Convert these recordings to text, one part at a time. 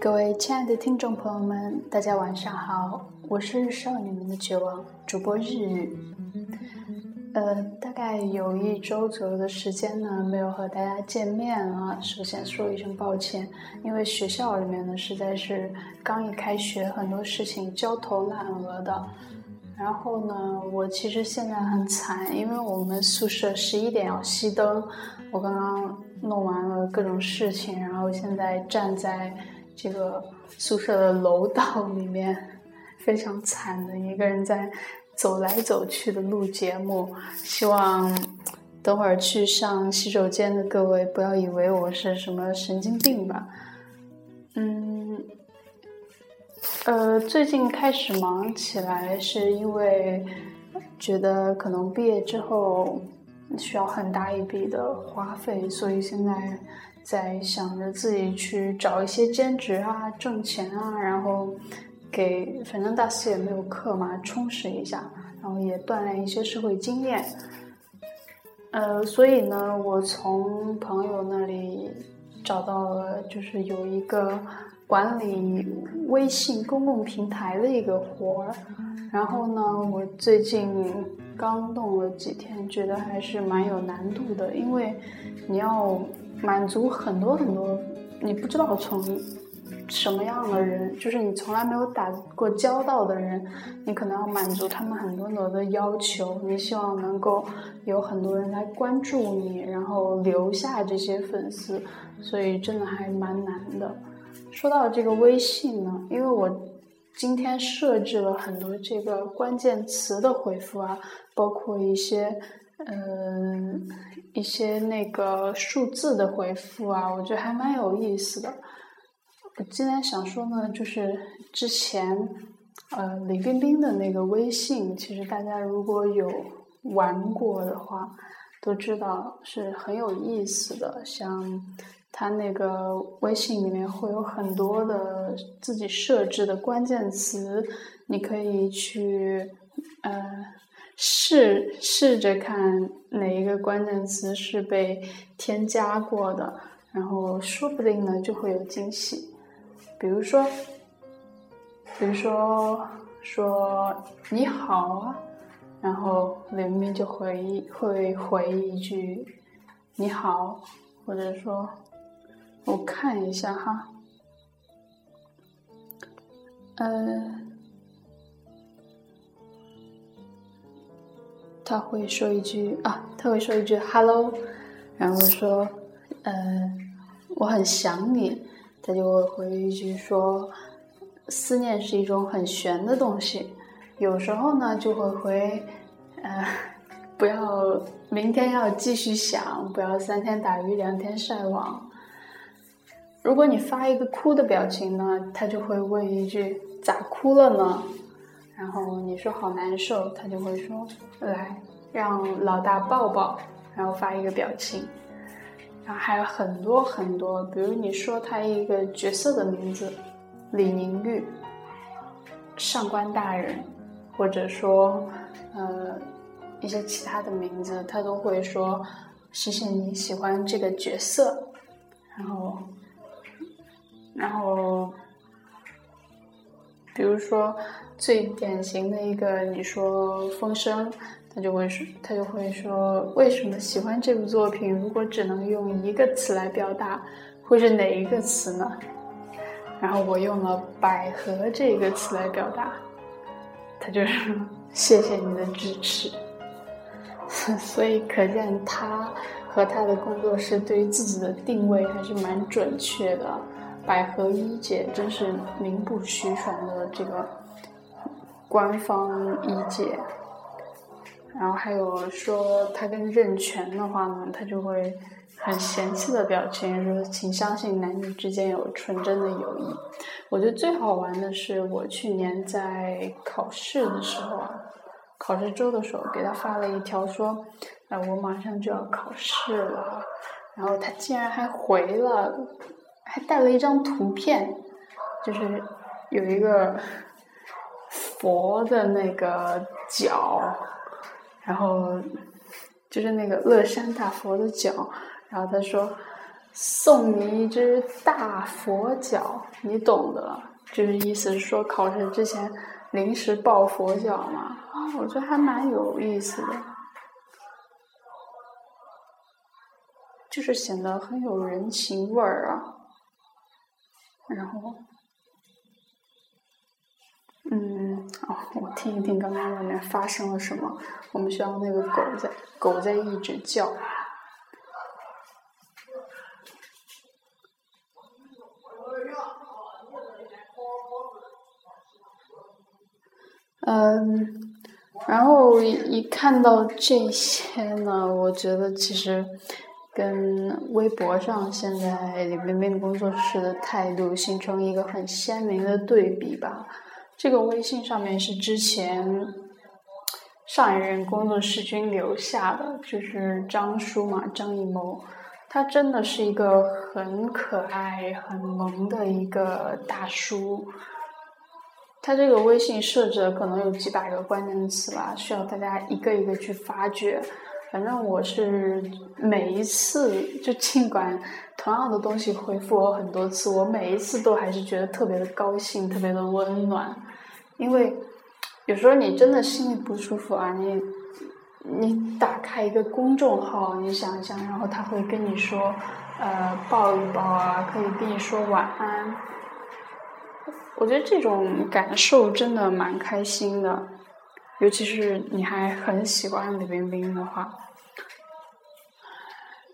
各位亲爱的听众朋友们，大家晚上好，我是少女们的绝望主播日语。呃，大概有一周左右的时间呢，没有和大家见面了。首先说一声抱歉，因为学校里面呢，实在是刚一开学，很多事情焦头烂额的。然后呢，我其实现在很惨，因为我们宿舍十一点要熄灯，我刚刚弄完了各种事情，然后现在站在。这个宿舍的楼道里面非常惨的一个人在走来走去的录节目，希望等会儿去上洗手间的各位不要以为我是什么神经病吧。嗯，呃，最近开始忙起来是因为觉得可能毕业之后需要很大一笔的花费，所以现在。在想着自己去找一些兼职啊，挣钱啊，然后给反正大四也没有课嘛，充实一下，然后也锻炼一些社会经验。呃，所以呢，我从朋友那里找到了，就是有一个管理微信公共平台的一个活儿。然后呢，我最近刚弄了几天，觉得还是蛮有难度的，因为你要。满足很多很多，你不知道从什么样的人，就是你从来没有打过交道的人，你可能要满足他们很多很多的要求。你希望能够有很多人来关注你，然后留下这些粉丝，所以真的还蛮难的。说到这个微信呢，因为我今天设置了很多这个关键词的回复啊，包括一些。嗯，一些那个数字的回复啊，我觉得还蛮有意思的。我今天想说呢，就是之前呃李冰冰的那个微信，其实大家如果有玩过的话，都知道是很有意思的。像他那个微信里面会有很多的自己设置的关键词，你可以去呃。试试着看哪一个关键词是被添加过的，然后说不定呢就会有惊喜。比如说，比如说说你好啊，然后里面就回会回一句你好，或者说我看一下哈，呃。他会说一句啊，他会说一句 “hello”，然后说，呃，我很想你。他就会回一句说，思念是一种很玄的东西。有时候呢，就会回，呃，不要明天要继续想，不要三天打鱼两天晒网。如果你发一个哭的表情呢，他就会问一句咋哭了呢？然后你说好难受，他就会说来让老大抱抱，然后发一个表情。然后还有很多很多，比如你说他一个角色的名字，李宁玉，上官大人，或者说呃一些其他的名字，他都会说谢谢你喜欢这个角色，然后然后。比如说，最典型的一个，你说《风声》，他就会说，他就会说，为什么喜欢这部作品？如果只能用一个词来表达，会是哪一个词呢？然后我用了“百合”这个词来表达，他就说：“谢谢你的支持。”所以可见他和他的工作室对于自己的定位还是蛮准确的。百合一姐真是名不虚传的这个官方一姐，然后还有说他跟任泉的话呢，他就会很嫌弃的表情，说请相信男女之间有纯真的友谊。我觉得最好玩的是我去年在考试的时候啊，考试周的时候给他发了一条说，哎，我马上就要考试了，然后他竟然还回了。还带了一张图片，就是有一个佛的那个脚，然后就是那个乐山大佛的脚，然后他说送你一只大佛脚，你懂的，就是意思是说考试之前临时抱佛脚嘛。啊，我觉得还蛮有意思的，就是显得很有人情味儿啊。然后，嗯，哦，我听一听刚刚外面发生了什么。我们学校那个狗在，狗在一直叫。嗯，然后一看到这些呢，我觉得其实跟微博上现在李冰冰工作室的态度形成一个很鲜明的对比吧。这个微信上面是之前上一任工作室君留下的，就是张叔嘛，张艺谋，他真的是一个很可爱、很萌的一个大叔。他这个微信设置可能有几百个关键词吧，需要大家一个一个去发掘。反正我是每一次，就尽管同样的东西回复我很多次，我每一次都还是觉得特别的高兴，特别的温暖。因为有时候你真的心里不舒服啊，你你打开一个公众号，你想一想，然后他会跟你说，呃，抱一抱啊，可以跟你说晚安。我觉得这种感受真的蛮开心的，尤其是你还很喜欢李冰冰的话。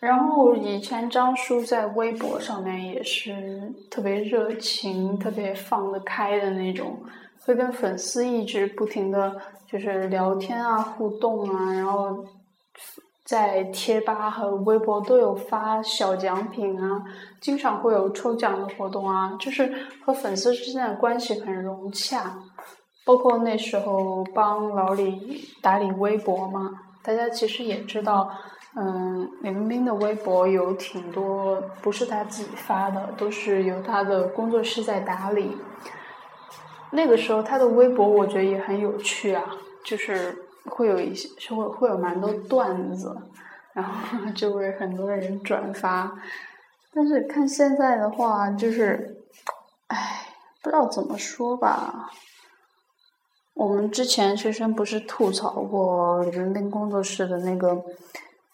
然后以前张叔在微博上面也是特别热情、特别放得开的那种，会跟粉丝一直不停的就是聊天啊、互动啊，然后。在贴吧和微博都有发小奖品啊，经常会有抽奖的活动啊，就是和粉丝之间的关系很融洽。包括那时候帮老李打理微博嘛，大家其实也知道，嗯，李冰冰的微博有挺多不是他自己发的，都是由他的工作室在打理。那个时候他的微博我觉得也很有趣啊，就是。会有一些，会会有蛮多段子，然后 就会很多人转发。但是看现在的话，就是，唉，不知道怎么说吧。我们之前学生不是吐槽过李冰冰工作室的那个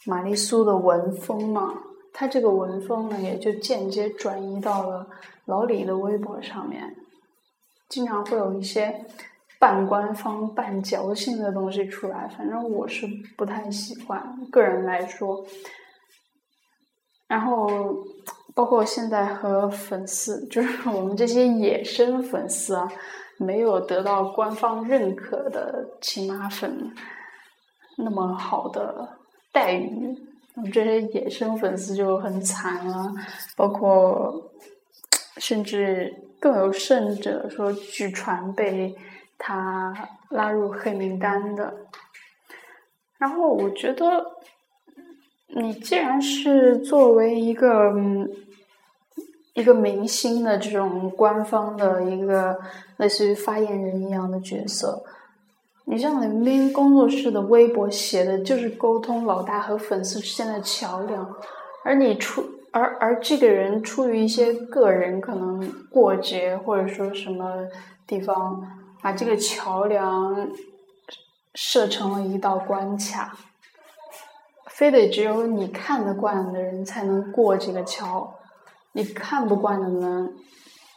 玛丽苏的文风嘛？他这个文风呢，也就间接转移到了老李的微博上面，经常会有一些。半官方、半矫情的东西出来，反正我是不太喜欢。个人来说，然后包括现在和粉丝，就是 我们这些野生粉丝啊，没有得到官方认可的亲妈粉那么好的待遇，我们这些野生粉丝就很惨了。包括甚至更有甚者说，据传被。他拉入黑名单的，然后我觉得，你既然是作为一个一个明星的这种官方的一个类似于发言人一样的角色，你像林冰工作室的微博写的就是沟通老大和粉丝之间的桥梁，而你出而而这个人出于一些个人可能过节或者说什么地方。把这个桥梁设成了一道关卡，非得只有你看得惯的人才能过这个桥，你看不惯的呢，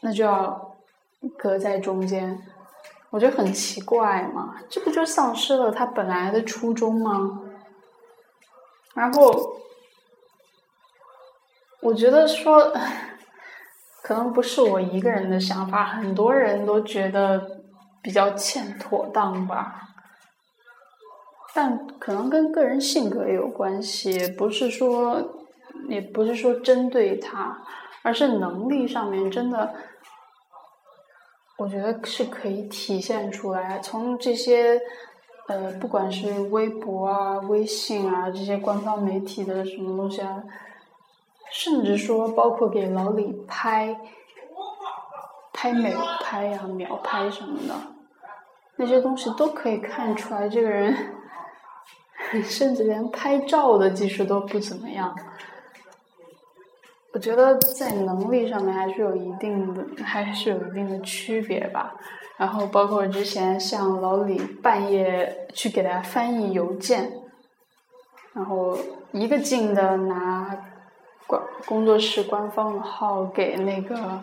那就要隔在中间。我觉得很奇怪嘛，这不就丧失了他本来的初衷吗？然后，我觉得说，可能不是我一个人的想法，很多人都觉得。比较欠妥当吧，但可能跟个人性格也有关系，不是说也不是说针对他，而是能力上面真的，我觉得是可以体现出来。从这些呃，不管是微博啊、微信啊这些官方媒体的什么东西啊，甚至说包括给老李拍拍美拍呀、秒拍什么的。那些东西都可以看出来，这个人甚至连拍照的技术都不怎么样。我觉得在能力上面还是有一定的，还是有一定的区别吧。然后包括之前像老李半夜去给他翻译邮件，然后一个劲的拿官工作室官方的号给那个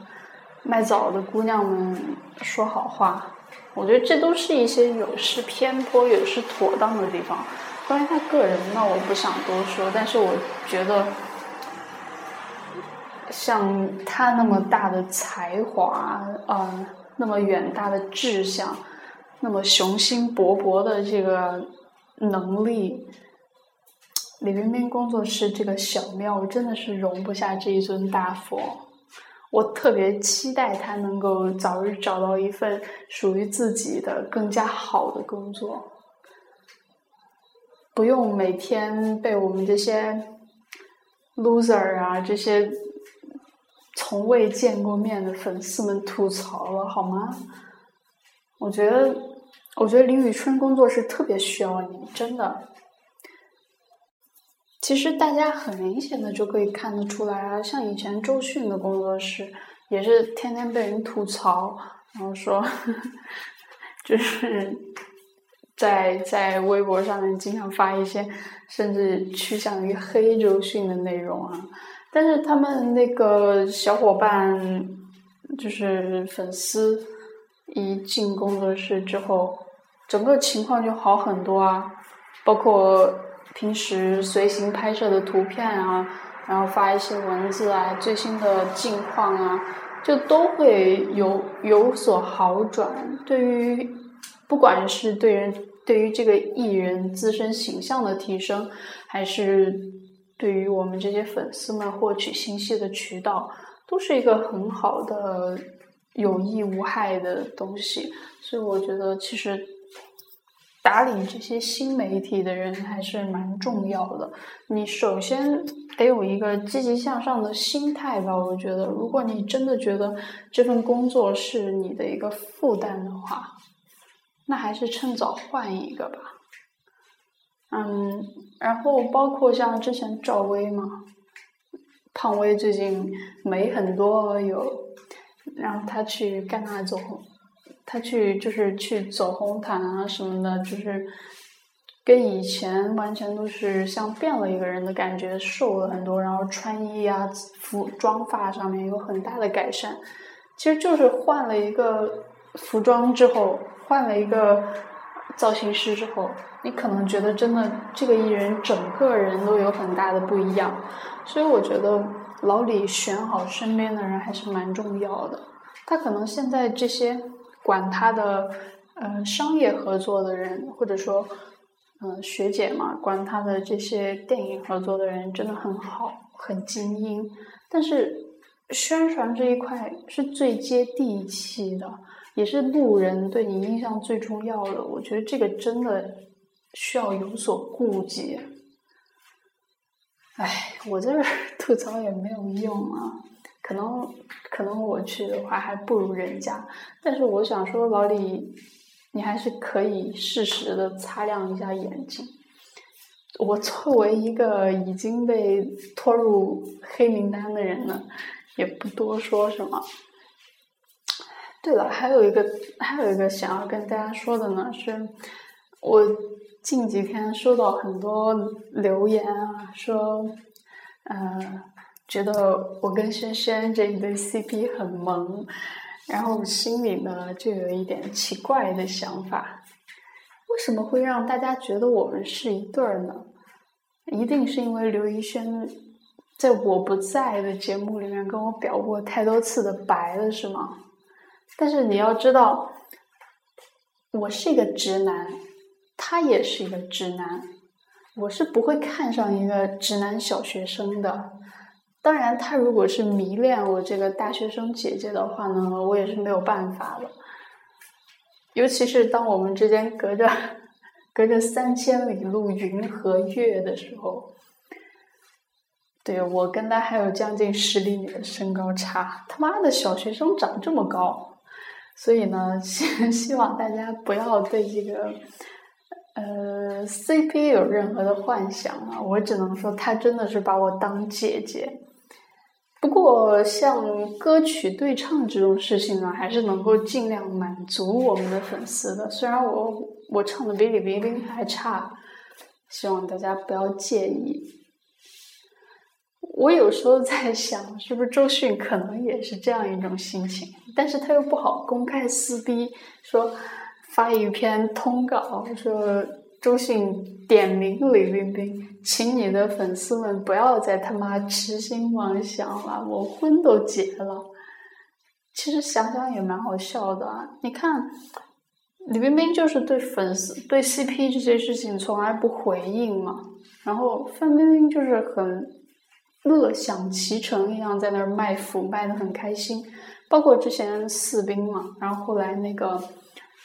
卖枣的姑娘们说好话，我觉得这都是一些有失偏颇、有失妥当的地方。关于他个人呢，我不想多说，但是我觉得。像他那么大的才华，呃，那么远大的志向，那么雄心勃勃的这个能力，李冰冰工作室这个小庙真的是容不下这一尊大佛。我特别期待他能够早日找到一份属于自己的更加好的工作，不用每天被我们这些 loser 啊这些。从未见过面的粉丝们吐槽了好吗？我觉得，我觉得林宇春工作室特别需要你，真的。其实大家很明显的就可以看得出来啊，像以前周迅的工作室也是天天被人吐槽，然后说，就是在在微博上面经常发一些甚至趋向于黑周迅的内容啊。但是他们那个小伙伴，就是粉丝，一进工作室之后，整个情况就好很多啊。包括平时随行拍摄的图片啊，然后发一些文字啊，最新的近况啊，就都会有有所好转。对于不管是对人，对于这个艺人自身形象的提升，还是。对于我们这些粉丝们获取信息的渠道，都是一个很好的有益无害的东西。所以我觉得，其实打理这些新媒体的人还是蛮重要的。你首先得有一个积极向上的心态吧。我觉得，如果你真的觉得这份工作是你的一个负担的话，那还是趁早换一个吧。嗯，然后包括像之前赵薇嘛，胖薇最近美很多有，然后她去戛纳走红，她去就是去走红毯啊什么的，就是跟以前完全都是像变了一个人的感觉，瘦了很多，然后穿衣啊、服装发上面有很大的改善，其实就是换了一个服装之后，换了一个。造型师之后，你可能觉得真的这个艺人整个人都有很大的不一样，所以我觉得老李选好身边的人还是蛮重要的。他可能现在这些管他的呃商业合作的人，或者说嗯学姐嘛，管他的这些电影合作的人真的很好，很精英。但是宣传这一块是最接地气的。也是路人对你印象最重要的，我觉得这个真的需要有所顾忌。哎，我这 吐槽也没有用啊，可能可能我去的话还不如人家，但是我想说，老李，你还是可以适时的擦亮一下眼睛。我作为一个已经被拖入黑名单的人呢，也不多说什么。对了，还有一个还有一个想要跟大家说的呢，是我近几天收到很多留言啊，说，呃，觉得我跟轩轩这一对 CP 很萌，然后心里呢就有一点奇怪的想法，为什么会让大家觉得我们是一对儿呢？一定是因为刘一轩在我不在的节目里面跟我表过太多次的白了，是吗？但是你要知道，我是一个直男，他也是一个直男，我是不会看上一个直男小学生的。当然，他如果是迷恋我这个大学生姐姐的话呢，我也是没有办法的。尤其是当我们之间隔着隔着三千里路云和月的时候，对我跟他还有将近十厘米的身高差，他妈的小学生长这么高。所以呢，希 希望大家不要对这个呃 CP 有任何的幻想啊！我只能说，他真的是把我当姐姐，不过像歌曲对唱这种事情呢，还是能够尽量满足我们的粉丝的。虽然我我唱的比李冰冰还差，希望大家不要介意。我有时候在想，是不是周迅可能也是这样一种心情，但是他又不好公开撕逼，说发一篇通稿，说周迅点名李冰冰，请你的粉丝们不要再他妈痴心妄想了，我婚都结了。其实想想也蛮好笑的啊，你看李冰冰就是对粉丝对 CP 这些事情从来不回应嘛，然后范冰冰就是很。乐享其成一样，在那儿卖腐卖的很开心，包括之前四兵嘛，然后后来那个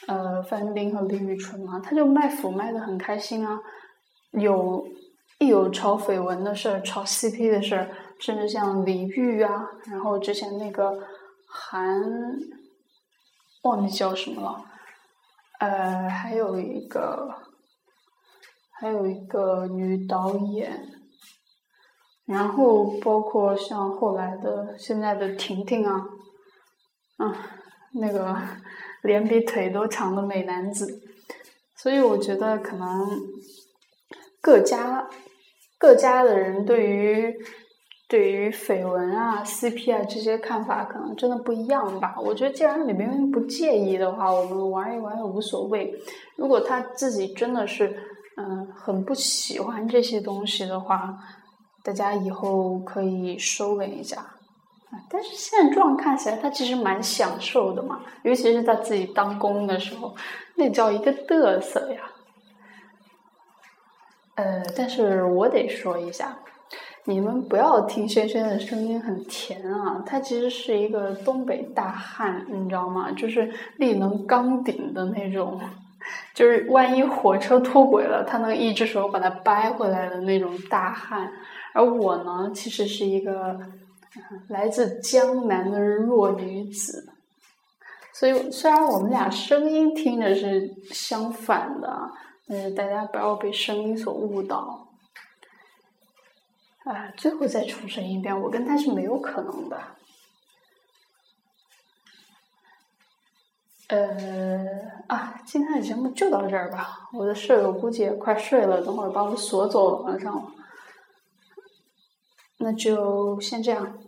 呃范冰冰和李宇春嘛，他就卖腐卖的很开心啊，有一有炒绯闻的事儿，炒 CP 的事儿，甚至像李玉啊，然后之前那个韩忘记叫什么了，呃，还有一个还有一个女导演。然后包括像后来的现在的婷婷啊，啊，那个 脸比腿都长的美男子，所以我觉得可能各家各家的人对于对于绯闻啊、CP 啊这些看法可能真的不一样吧。我觉得既然李冰冰不介意的话，我们玩一玩也无所谓。如果他自己真的是嗯很不喜欢这些东西的话。大家以后可以收敛一下，但是现状看起来他其实蛮享受的嘛，尤其是他自己当公的时候，那叫一个嘚瑟呀。呃，但是我得说一下，你们不要听轩轩的声音很甜啊，他其实是一个东北大汉，你知道吗？就是力能刚顶的那种，就是万一火车脱轨了，他能一只手把它掰回来的那种大汉。而我呢，其实是一个来自江南的弱女子，所以虽然我们俩声音听着是相反的，但是大家不要被声音所误导。啊，最后再重申一遍，我跟他是没有可能的。呃，啊，今天的节目就到这儿吧。我的舍友估计也快睡了，等会儿把我锁走了，晚上。那就先这样，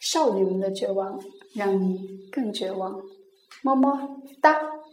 少女们的绝望让你更绝望，么么哒。